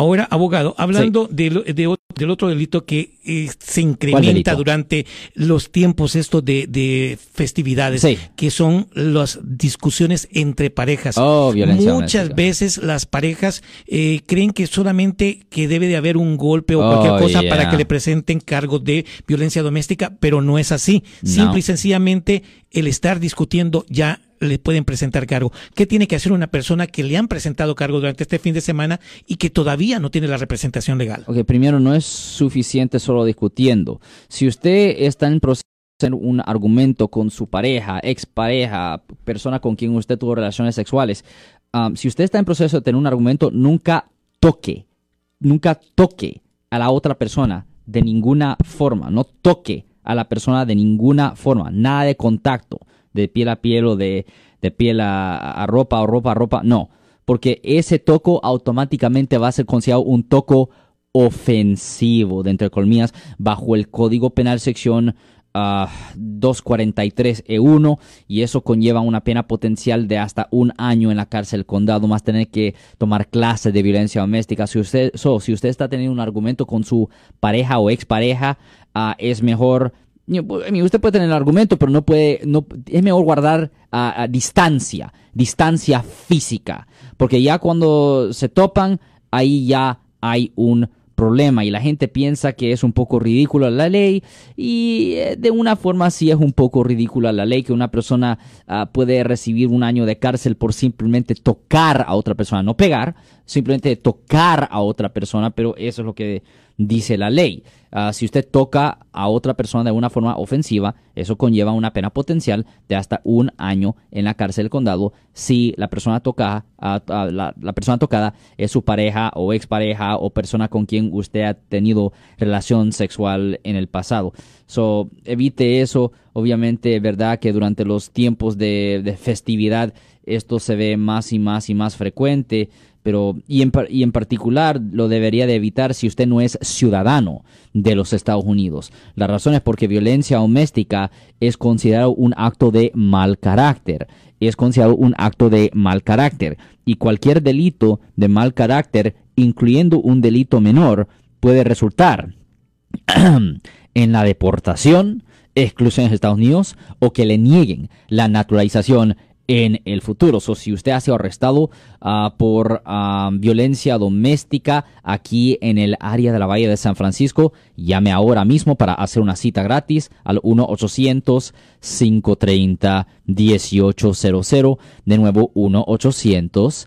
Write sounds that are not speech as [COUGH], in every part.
Ahora, abogado, hablando del, del otro delito que eh, se incrementa durante los tiempos estos de, festividades, que son las discusiones entre parejas. Oh, Muchas veces las parejas eh, creen que solamente que debe de haber un golpe o cualquier oh, cosa para que le presenten cargos de violencia doméstica, pero no es así. Simple y sencillamente el estar discutiendo ya le pueden presentar cargo. ¿Qué tiene que hacer una persona que le han presentado cargo durante este fin de semana y que todavía no tiene la representación legal? Ok, primero no es suficiente solo discutiendo. Si usted está en proceso de un argumento con su pareja, expareja, persona con quien usted tuvo relaciones sexuales, um, si usted está en proceso de tener un argumento, nunca toque, nunca toque a la otra persona de ninguna forma, no toque a la persona de ninguna forma, nada de contacto de piel a piel o de, piel a, ropa o ropa a ropa, no, porque ese toco automáticamente va a ser considerado un toco ofensivo, de entre colmillas, bajo el Código Penal sección 243E1 ah, e y eso conlleva una pena potencial de hasta un año en la cárcel condado, más tener que tomar clases de violencia doméstica. Si usted, si usted está teniendo un argumento con su pareja o expareja, uh, es mejor Usted puede tener el argumento, pero no puede, no, es mejor guardar a, distancia, distancia física, porque ya cuando se topan, ahí ya hay un problema y la gente piensa que es un poco ridícula la ley y eh, de una forma sí es un poco ridícula la ley que una persona ah, puede recibir un año de cárcel por simplemente tocar a otra persona, no pegar, simplemente tocar a otra persona, pero eso es lo que dice la ley. Ah, si usted toca a otra persona de una forma ofensiva, eso conlleva una pena potencial de hasta un año en la cárcel del condado si la persona, toca, la, persona tocada es su pareja o expareja o persona con quien usted ha tenido relación sexual en el pasado. So, evite eso. Obviamente, verdad que durante los tiempos de, de festividad esto se ve más y más y más frecuente pero y en, y en particular lo debería de evitar si usted no es ciudadano de los Estados Unidos. La razón es porque violencia doméstica es considerado un acto de mal carácter. Es considerado un acto de mal carácter. Y cualquier delito de mal carácter, incluyendo un delito menor, puede resultar [CLEARS THROAT] en la deportación, exclusión de Estados Unidos o que le nieguen la naturalización en el futuro. O si usted ha sido arrestado ah, por ah, violencia doméstica aquí en el área de la Bahía de San Francisco, llame ahora mismo para hacer una cita gratis al 1-800-530-1800. De nuevo, 1-800.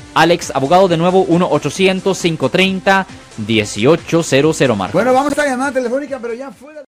Alex, abogado de nuevo, 1-800-530-1800, Marco. Bueno, vamos a la llamada telefónica, pero ya fuera.